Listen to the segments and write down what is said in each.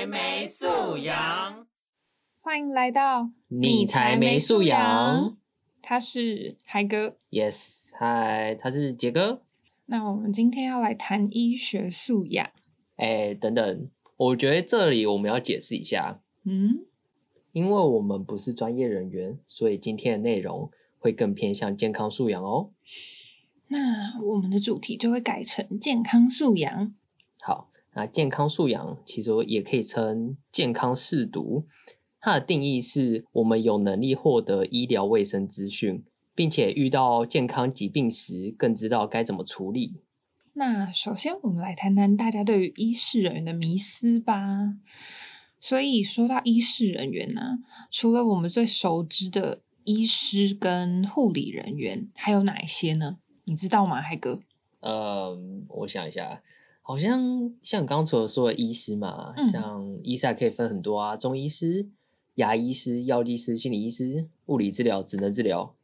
才没素养，欢迎来到你才没素养。他是海哥，Yes，嗨，他是杰哥。那我们今天要来谈医学素养。哎，等等，我觉得这里我们要解释一下。嗯，因为我们不是专业人员，所以今天的内容会更偏向健康素养哦。那我们的主题就会改成健康素养。好，那健康素养其实也可以称健康视读。它的定义是我们有能力获得医疗卫生资讯，并且遇到健康疾病时，更知道该怎么处理。那首先，我们来谈谈大家对于医事人员的迷思吧。所以说到医事人员呢，除了我们最熟知的医师跟护理人员，还有哪一些呢？你知道吗，海哥？呃，我想一下，好像像刚刚除了说的医师嘛，像医师还可以分很多啊，中医师。牙医师、药剂师、心理医师、物理治疗、职能治疗，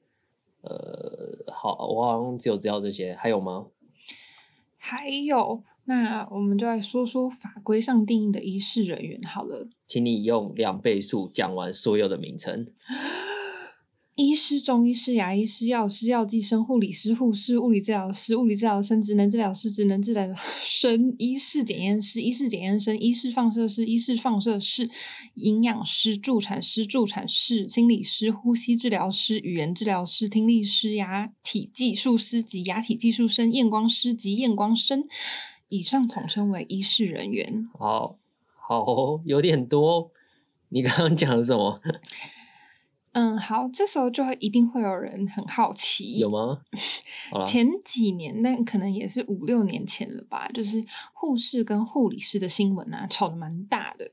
呃，好，我好像只有知道这些，还有吗？还有，那我们就来说说法规上定义的医师人员好了，请你用两倍速讲完所有的名称。医师、中医师、牙医师、药师、药剂师、护理师、护士、物理治疗师、物理治疗生、职能治疗师、职能治疗生、医师检验师、医师检验生、医师放射师、医师放射师、营养师、助产师、助产士、心理师、呼吸治疗师、语言治疗师、听力师、牙体技术师及牙体技术生、验光师及验光生，以上统称为医师人员。好，好，有点多。你刚刚讲的什么？嗯，好，这时候就会一定会有人很好奇，有吗？前几年，那可能也是五六年前了吧，就是护士跟护理师的新闻啊，吵得蛮大的。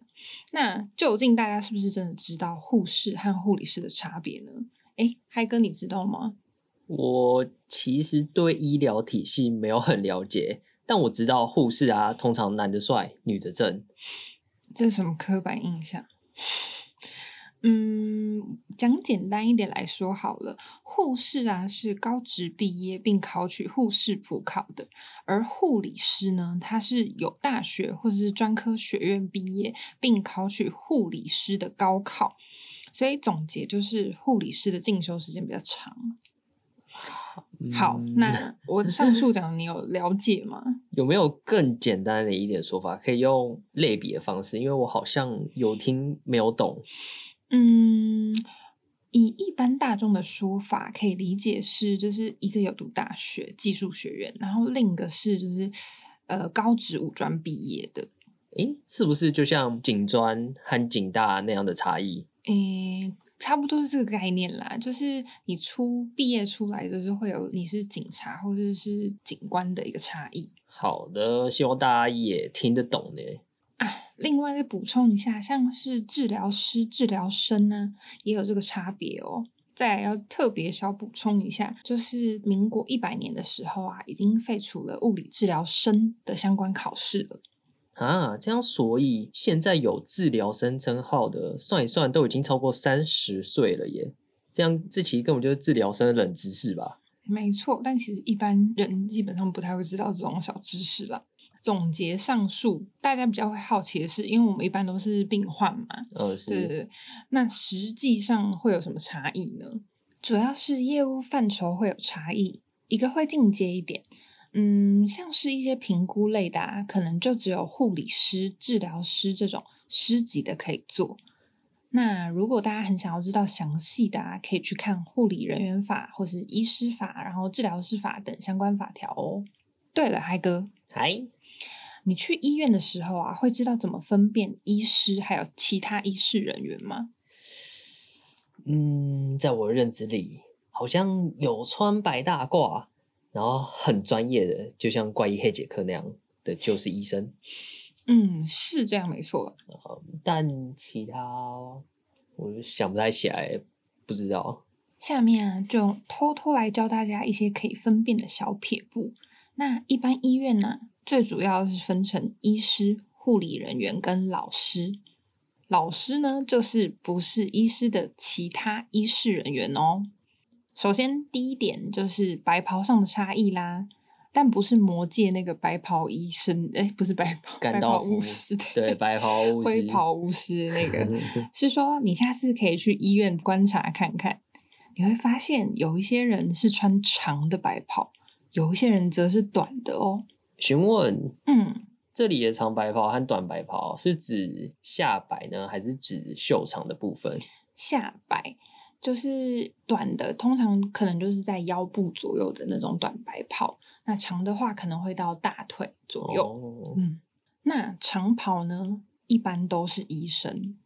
那究竟大家是不是真的知道护士和护理师的差别呢？哎，嗨哥，你知道吗？我其实对医疗体系没有很了解，但我知道护士啊，通常男的帅，女的正。这是什么刻板印象？嗯，讲简单一点来说好了，护士啊是高职毕业并考取护士普考的，而护理师呢，他是有大学或者是专科学院毕业并考取护理师的高考，所以总结就是护理师的进修时间比较长。好，那 我上述讲你有了解吗？有没有更简单的一点说法，可以用类比的方式？因为我好像有听没有懂。嗯，以一般大众的说法，可以理解是，就是一个有读大学技术学院，然后另一个是就是呃高职五专毕业的。诶，是不是就像警专和警大那样的差异？诶，差不多是这个概念啦，就是你出毕业出来，就是会有你是警察或者是警官的一个差异。好的，希望大家也听得懂呢。另外再补充一下，像是治疗师、治疗生呢，也有这个差别哦。再要特别小补充一下，就是民国一百年的时候啊，已经废除了物理治疗生的相关考试了。啊，这样所以现在有治疗生称号的，算一算都已经超过三十岁了耶。这样这其实根本就是治疗生的冷知识吧？没错，但其实一般人基本上不太会知道这种小知识啦。总结上述，大家比较会好奇的是，因为我们一般都是病患嘛，呃，是，对对。那实际上会有什么差异呢？主要是业务范畴会有差异，一个会进阶一点，嗯，像是一些评估类的，啊，可能就只有护理师、治疗师这种师级的可以做。那如果大家很想要知道详细的，啊，可以去看护理人员法或是医师法，然后治疗师法等相关法条哦。对了，嗨哥，嗨。你去医院的时候啊，会知道怎么分辨医师还有其他医师人员吗？嗯，在我认知里，好像有穿白大褂，然后很专业的，就像怪医黑杰克那样的，就是医生。嗯，是这样，没错。但其他我想不太起来，不知道。下面啊，就偷偷来教大家一些可以分辨的小撇步。那一般医院呢？最主要是分成医师、护理人员跟老师。老师呢，就是不是医师的其他医师人员哦。首先，第一点就是白袍上的差异啦。但不是魔界那个白袍医生，哎，不是白袍，白袍巫师，对，白袍巫师，灰袍巫师那个，是说你下次可以去医院观察看看，你会发现有一些人是穿长的白袍，有一些人则是短的哦。询问，嗯，这里的长白袍和短白袍是指下摆呢，还是指袖长的部分？下摆。就是短的，通常可能就是在腰部左右的那种短白袍。那长的话，可能会到大腿左右。嗯，那长袍呢，一般都是医生，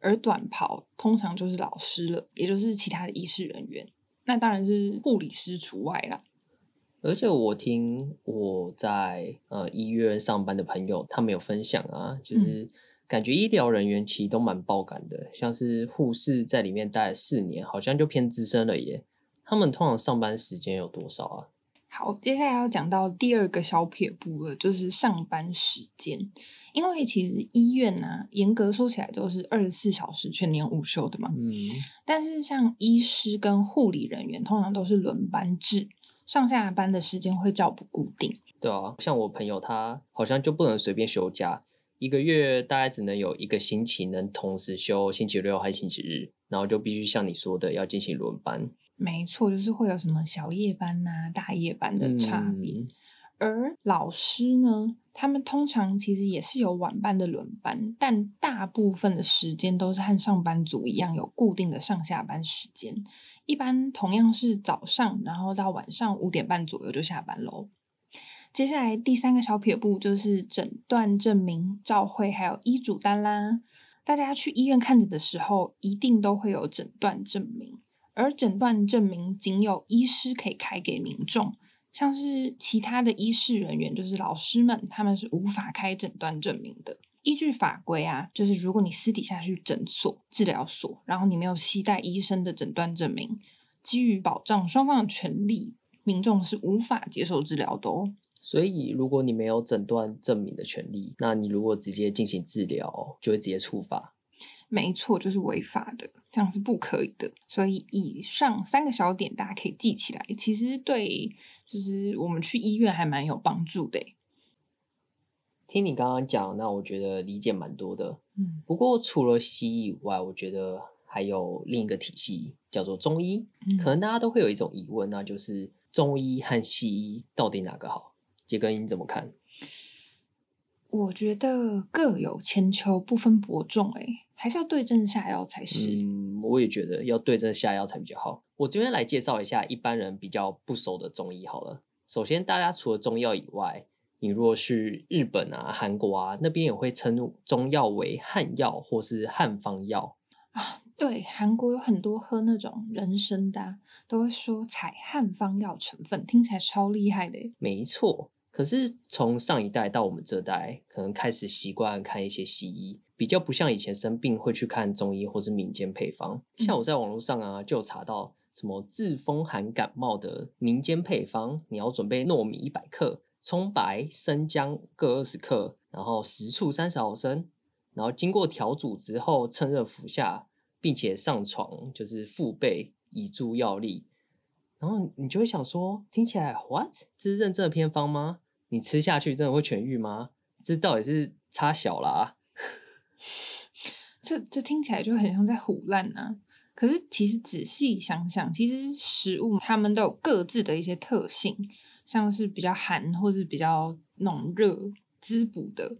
而短袍通常就是老师了，也就是其他的医师人员。那当然是护理师除外啦。而且我听我在呃医院上班的朋友，他们有分享啊，就是。感觉医疗人员其实都蛮爆感的，像是护士在里面待了四年，好像就偏资深了耶。他们通常上班时间有多少啊？好，接下来要讲到第二个小撇步了，就是上班时间。因为其实医院呢，严格说起来都是二十四小时全年无休的嘛。嗯。但是像医师跟护理人员，通常都是轮班制，上下班的时间会较不固定。对啊，像我朋友他好像就不能随便休假。一个月大概只能有一个星期能同时休星期六和星期日，然后就必须像你说的要进行轮班。没错，就是会有什么小夜班呐、大夜班的差别。而老师呢，他们通常其实也是有晚班的轮班，但大部分的时间都是和上班族一样有固定的上下班时间，一般同样是早上，然后到晚上五点半左右就下班喽。接下来第三个小撇步就是诊断证明、照会还有医嘱单啦。大家去医院看诊的时候，一定都会有诊断证明，而诊断证明仅有医师可以开给民众，像是其他的医事人员，就是老师们，他们是无法开诊断证明的。依据法规啊，就是如果你私底下去诊所、治疗所，然后你没有携带医生的诊断证明，基于保障双方的权利，民众是无法接受治疗的哦。所以，如果你没有诊断证明的权利，那你如果直接进行治疗，就会直接触发。没错，就是违法的，这样是不可以的。所以，以上三个小点大家可以记起来，其实对就是我们去医院还蛮有帮助的。听你刚刚讲，那我觉得理解蛮多的。嗯，不过除了西医以外，我觉得还有另一个体系叫做中医。可能大家都会有一种疑问，那就是中医和西医到底哪个好？杰哥，你怎么看？我觉得各有千秋，不分伯仲。哎，还是要对症下药才是。嗯，我也觉得要对症下药才比较好。我这边来介绍一下一般人比较不熟的中医好了。首先，大家除了中药以外，你若去日本啊、韩国啊，那边也会称中药为汉药或是汉方药啊。对，韩国有很多喝那种人参的，都会说采汉方药成分，听起来超厉害的。没错。可是从上一代到我们这代，可能开始习惯看一些西医，比较不像以前生病会去看中医或是民间配方。像我在网络上啊，就有查到什么治风寒感冒的民间配方，你要准备糯米一百克、葱白、生姜各二十克，然后食醋三十毫升，然后经过调煮之后趁热服下，并且上床就是腹背以助药力。然后你就会想说，听起来 what？这是认真的偏方吗？你吃下去真的会痊愈吗？这到底是差小啦？这这听起来就很像在胡乱啊！可是其实仔细想想，其实食物它们都有各自的一些特性，像是比较寒或是比较那种热滋补的，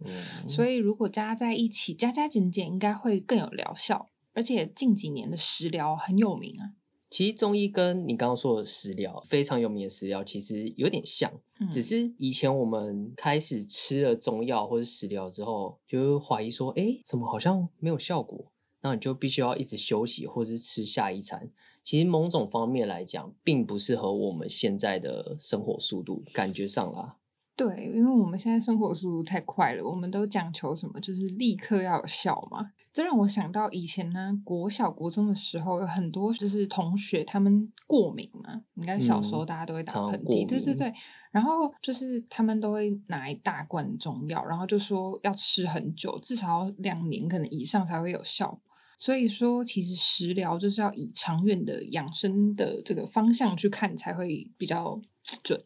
所以如果加在一起加加减减，应该会更有疗效。而且近几年的食疗很有名啊。其实中医跟你刚刚说的食疗非常有名的食疗，其实有点像，只是以前我们开始吃了中药或者食疗之后，就会怀疑说，哎，怎么好像没有效果？那你就必须要一直休息或者是吃下一餐。其实某种方面来讲，并不适合我们现在的生活速度，感觉上啦。对，因为我们现在生活速度太快了，我们都讲求什么，就是立刻要有效嘛。这让我想到以前呢，国小、国中的时候，有很多就是同学他们过敏嘛，应该小时候大家都会打喷嚏，对对对。然后就是他们都会拿一大罐中药，然后就说要吃很久，至少两年可能以上才会有效。所以说，其实食疗就是要以长远的养生的这个方向去看，才会比较 准。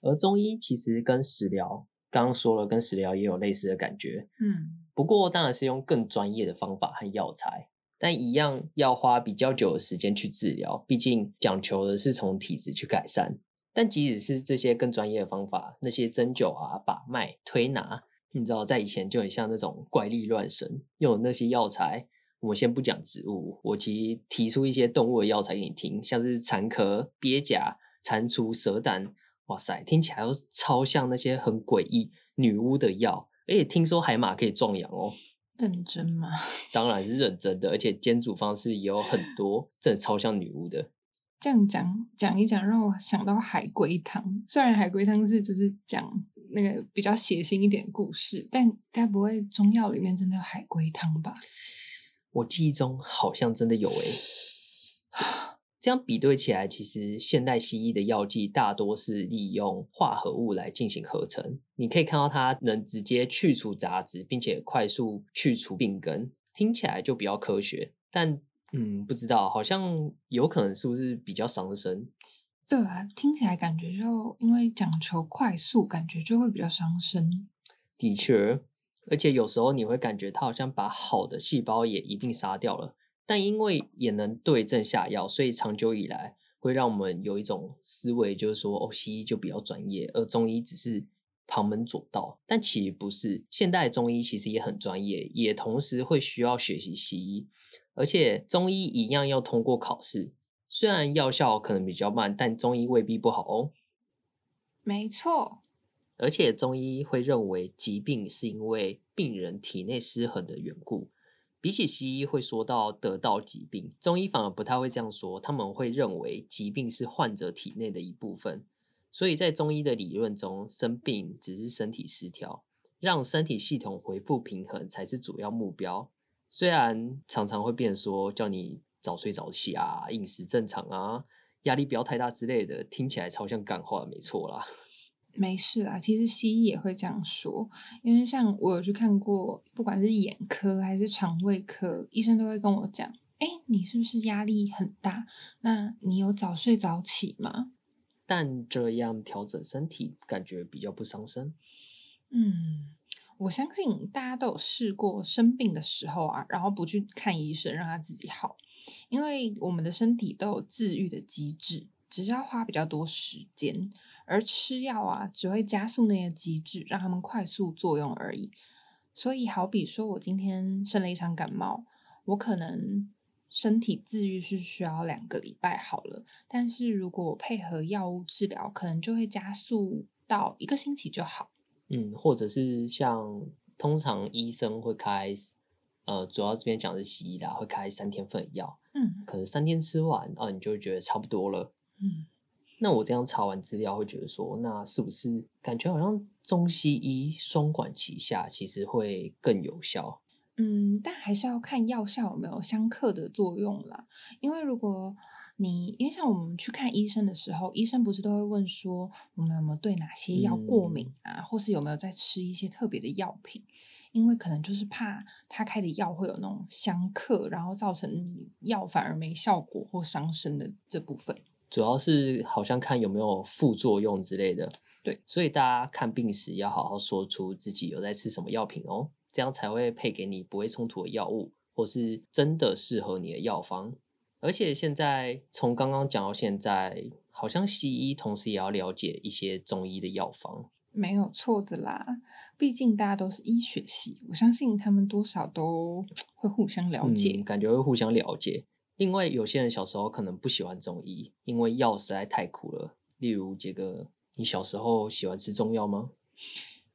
而中医其实跟食疗，刚刚说了，跟食疗也有类似的感觉。嗯，不过当然是用更专业的方法和药材，但一样要花比较久的时间去治疗，毕竟讲求的是从体质去改善。但即使是这些更专业的方法，那些针灸啊、把脉、推拿，你知道，在以前就很像那种怪力乱神，用的那些药材。我先不讲植物，我其实提出一些动物的药材给你听，像是蚕壳、鳖甲、蟾蜍、蛇胆，哇塞，听起来都超像那些很诡异女巫的药。而且听说海马可以壮阳哦，认真吗？当然是认真的，而且煎煮方式也有很多，真的超像女巫的。这样讲讲一讲，让我想到海龟汤。虽然海龟汤是就是讲那个比较血腥一点的故事，但该不会中药里面真的有海龟汤吧？我记忆中好像真的有诶。这样比对起来，其实现代西医的药剂大多是利用化合物来进行合成。你可以看到它能直接去除杂质，并且快速去除病根，听起来就比较科学。但嗯，不知道，好像有可能是不是比较伤身？对啊，听起来感觉就因为讲求快速，感觉就会比较伤身。的确，而且有时候你会感觉它好像把好的细胞也一并杀掉了。但因为也能对症下药，所以长久以来会让我们有一种思维，就是说哦，西医就比较专业，而中医只是旁门左道。但其实不是，现代中医其实也很专业，也同时会需要学习西医，而且中医一样要通过考试。虽然药效可能比较慢，但中医未必不好哦。没错，而且中医会认为疾病是因为病人体内失衡的缘故。比起西医会说到得到疾病，中医反而不太会这样说。他们会认为疾病是患者体内的一部分，所以在中医的理论中，生病只是身体失调，让身体系统恢复平衡才是主要目标。虽然常常会变说叫你早睡早起啊，饮食正常啊，压力不要太大之类的，听起来超像干话，没错啦。没事啦，其实西医也会这样说，因为像我有去看过，不管是眼科还是肠胃科，医生都会跟我讲：“哎，你是不是压力很大？那你有早睡早起吗？”但这样调整身体，感觉比较不伤身。嗯，我相信大家都有试过生病的时候啊，然后不去看医生，让他自己好，因为我们的身体都有自愈的机制，只是要花比较多时间。而吃药啊，只会加速那些机制，让他们快速作用而已。所以，好比说我今天生了一场感冒，我可能身体自愈是需要两个礼拜好了，但是如果我配合药物治疗，可能就会加速到一个星期就好。嗯，或者是像通常医生会开，呃，主要这边讲的是西医啦，会开三天份的药，嗯，可能三天吃完啊，你就会觉得差不多了，嗯。那我这样查完资料，会觉得说，那是不是感觉好像中西医双管齐下，其实会更有效？嗯，但还是要看药效有没有相克的作用啦。因为如果你，因为像我们去看医生的时候，医生不是都会问说，我们有没有对哪些药过敏啊，或是有没有在吃一些特别的药品？因为可能就是怕他开的药会有那种相克，然后造成你药反而没效果或伤身的这部分。主要是好像看有没有副作用之类的，对，所以大家看病时要好好说出自己有在吃什么药品哦，这样才会配给你不会冲突的药物，或是真的适合你的药方。而且现在从刚刚讲到现在，好像西医同时也要了解一些中医的药方，没有错的啦。毕竟大家都是医学系，我相信他们多少都 会互相了解，感觉会互相了解。另外，有些人小时候可能不喜欢中医，因为药实在太苦了。例如杰哥，你小时候喜欢吃中药吗？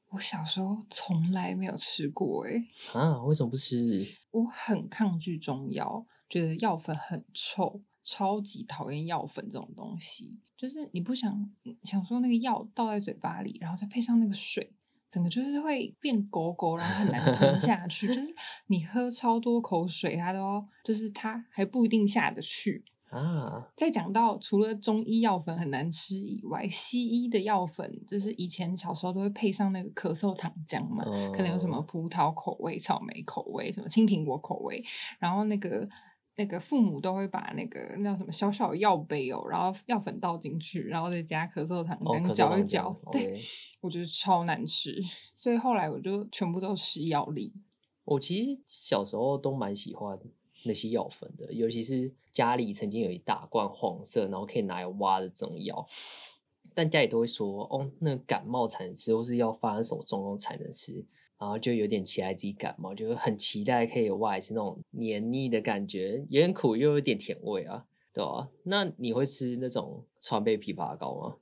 我小时候从来没有吃过，哎，啊，为什么不吃？我很抗拒中药，觉得药粉很臭，超级讨厌药粉这种东西。就是你不想想说那个药倒在嘴巴里，然后再配上那个水。整个就是会变狗狗，然后很难吞下去。就是你喝超多口水，它都就是它还不一定下得去啊。再讲到除了中医药粉很难吃以外，西医的药粉就是以前小时候都会配上那个咳嗽糖浆嘛，可能有什么葡萄口味、草莓口味、什么青苹果口味，然后那个那个父母都会把那个那叫什么小小的药杯哦，然后药粉倒进去，然后再加咳嗽糖这样哦咳嗽糖搅一搅。浆对我觉得超难吃，所以后来我就全部都吃药粒。我其实小时候都蛮喜欢那些药粉的，尤其是家里曾经有一大罐黄色，然后可以拿来挖的这种药。但家里都会说，哦，那感冒才能吃，或是要发生什么状况才能吃，然后就有点期待自己感冒，就很期待可以有外是那种黏腻的感觉，有点苦又有点甜味啊，对吧、那你会吃那种川贝枇杷膏吗？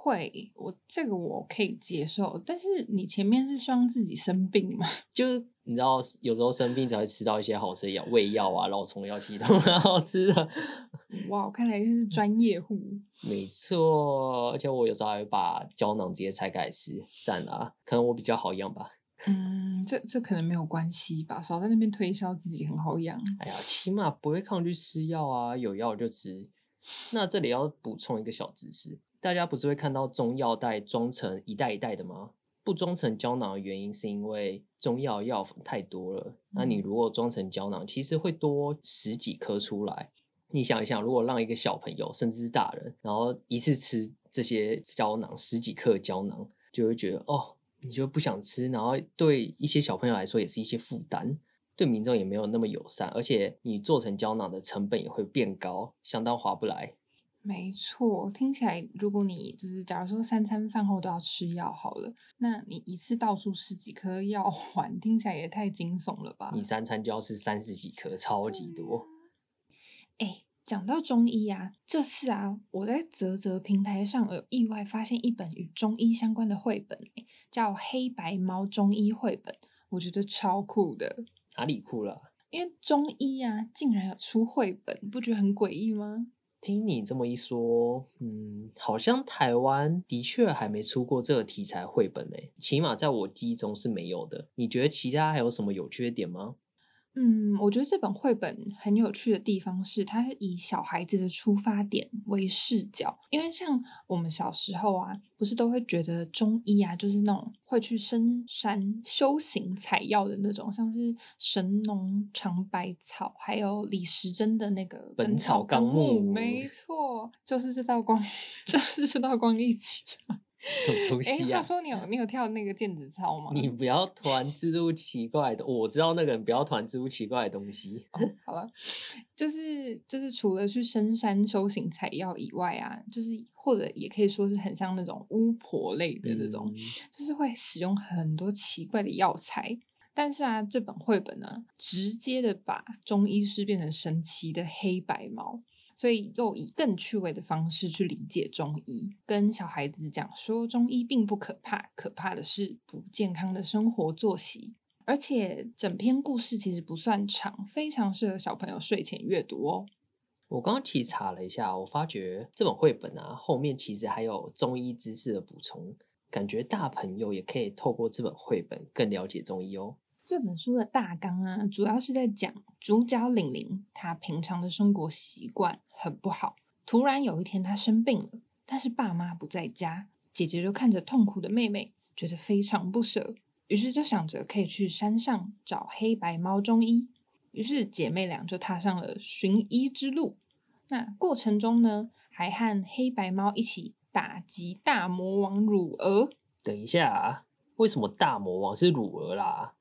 会，我这个我可以接受，但是你前面是希望自己生病吗？就是你知道，有时候生病才会吃到一些好吃的药，胃药啊、老虫药系统很好吃的。哇，看来是专业户。没错，而且我有时候还会把胶囊直接拆开来吃，赞啊！可能我比较好养吧。嗯，这这可能没有关系吧，少在那边推销自己很好养。哎呀，起码不会抗拒吃药啊，有药就吃。那这里要补充一个小知识，大家不是会看到中药袋装成一袋一袋的吗？不装成胶囊的原因是因为中药药粉太多了。那你如果装成胶囊，其实会多十几颗出来。你想一想，如果让一个小朋友甚至是大人，然后一次吃这些胶囊十几克的胶囊，就会觉得哦，你就不想吃，然后对一些小朋友来说也是一些负担。对民众也没有那么友善，而且你做成胶囊的成本也会变高，相当划不来。没错，听起来如果你就是假如说三餐饭后都要吃药好了，那你一次倒出十几颗药丸，听起来也太惊悚了吧？你三餐就要吃三十几颗，超级多。哎，讲到中医啊，这次啊，我在泽泽平台上有意外发现一本与中医相关的绘本，诶叫《黑白猫中医绘本》，我觉得超酷的。哪里酷了啊？因为中医啊，竟然有出绘本，不觉得很诡异吗？听你这么一说，嗯，好像台湾的确还没出过这个题材绘本诶，起码在我记忆中是没有的。你觉得其他还有什么有趣的点吗？嗯，我觉得这本绘本很有趣的地方是，它是以小孩子的出发点为视角。因为像我们小时候啊，不是都会觉得中医啊，就是那种会去深山修行采药的那种，像是神农尝百草，还有李时珍的那个《本草纲目没错，就是这道光，就是这道光一起传。什么东哎，西啊？话说你有你有跳那个毽子操吗？你不要团植入奇怪的，我知道那个人不要团植入奇怪的东西。哦，好了，就是就是除了去深山修行采药以外啊，就是或者也可以说是很像那种巫婆类的那种，嗯就是会使用很多奇怪的药材。但是啊，这本绘本呢，直接的把中医师变成神奇的黑白猫，所以又以更趣味的方式去理解中医，跟小孩子讲说中医并不可怕，可怕的是不健康的生活作息。而且整篇故事其实不算长，非常适合小朋友睡前阅读哦。我刚刚其实查了一下，我发觉这本绘本啊，后面其实还有中医知识的补充，感觉大朋友也可以透过这本绘本更了解中医哦。这本书的大纲啊，主要是在讲主角玲玲她平常的生活习惯很不好，突然有一天她生病了，但是爸妈不在家，姐姐就看着痛苦的妹妹，觉得非常不舍，于是就想着可以去山上找黑白猫中医，于是姐妹俩就踏上了寻医之路。那过程中呢，还和黑白猫一起打击大魔王乳儿。等一下啊，为什么大魔王是乳儿啦？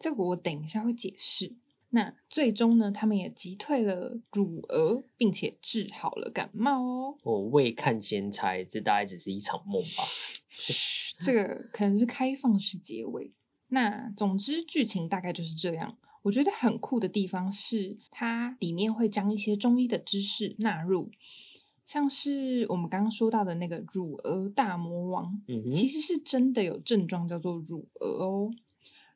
这个我等一下会解释。那最终呢，他们也击退了乳蛾，并且治好了感冒哦。我未看先猜，这大概只是一场梦吧。嘘，这个可能是开放式结尾。那总之剧情大概就是这样。我觉得很酷的地方是，它里面会将一些中医的知识纳入，像是我们刚刚说到的那个乳蛾大魔王，嗯，其实是真的有症状叫做乳蛾哦。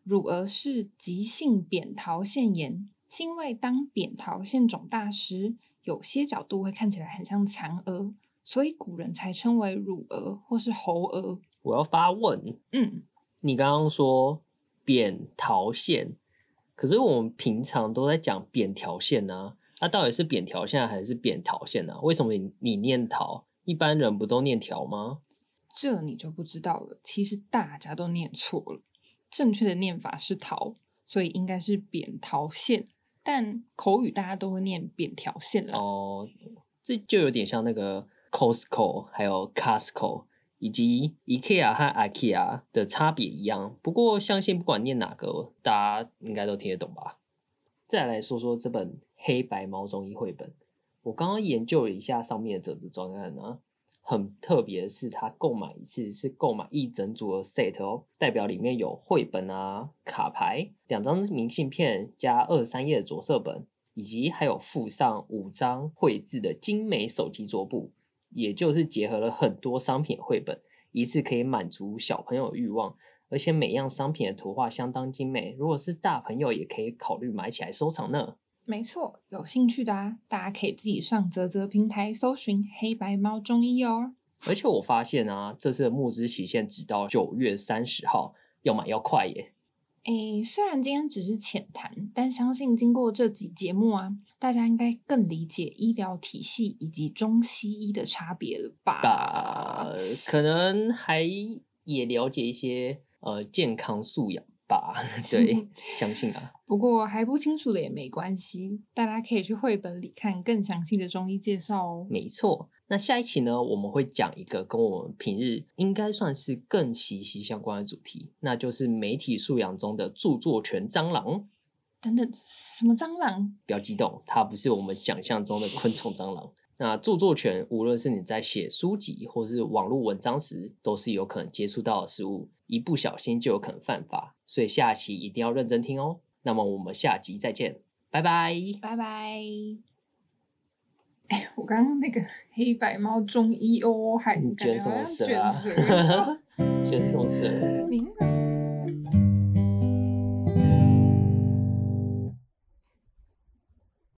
乳儿是急性扁桃腺炎，是因为当扁桃腺肿大时，有些角度会看起来很像蚕蛾，所以古人才称为乳蛾或是喉蛾。我要发问，嗯，你刚刚说扁桃腺，可是我们平常都在讲扁条腺呢、那、到底是扁条腺还是扁桃腺呢、为什么你你念桃，一般人不都念条吗？这你就不知道了。其实大家都念错了，正确的念法是桃，所以应该是扁桃腺。但口语大家都会念扁条线了。哦，这就有点像那个 Costco 还有 Costco 以及 IKEA 和 IKEA 的差别一样。不过相信不管念哪个，大家应该都听得懂吧？再来说说这本黑白猫中医绘本，我刚刚研究了一下上面的折子专案呢。很特别的是，它购买一次是购买一整组的 set 哦，代表里面有绘本啊、卡牌、两张明信片加二三页的着色本，以及还有附上五张绘制的精美手机桌布，也就是结合了很多商品绘本，一次可以满足小朋友的欲望，而且每样商品的图画相当精美，如果是大朋友也可以考虑买起来收藏呢。没错，有兴趣的啊，大家可以自己上泽泽平台搜寻黑白猫中医哦。而且我发现啊，这次的募资期限只到九月三十号，要买要快耶。诶，虽然今天只是浅谈，但相信经过这集节目啊，大家应该更理解医疗体系以及中西医的差别了吧？可能还也了解一些呃健康素养。吧，对，相信啊。不过还不清楚的也没关系，大家可以去绘本里看更详细的中医介绍哦。没错，那下一期呢，我们会讲一个跟我们平日应该算是更息息相关的主题，那就是媒体素养中的著作权蟑螂。等等，什么蟑螂？不要激动，它不是我们想象中的昆虫蟑螂。那著作权，无论是你在写书籍或是网络文章时，都是有可能接触到的事物，一不小心就有可能犯法，所以下期一定要认真听哦。那么我们下集再见，拜拜，拜拜。哎，我刚刚那个黑白猫中医哦，还卷什么蛇啊？卷什么 蛇？你那个。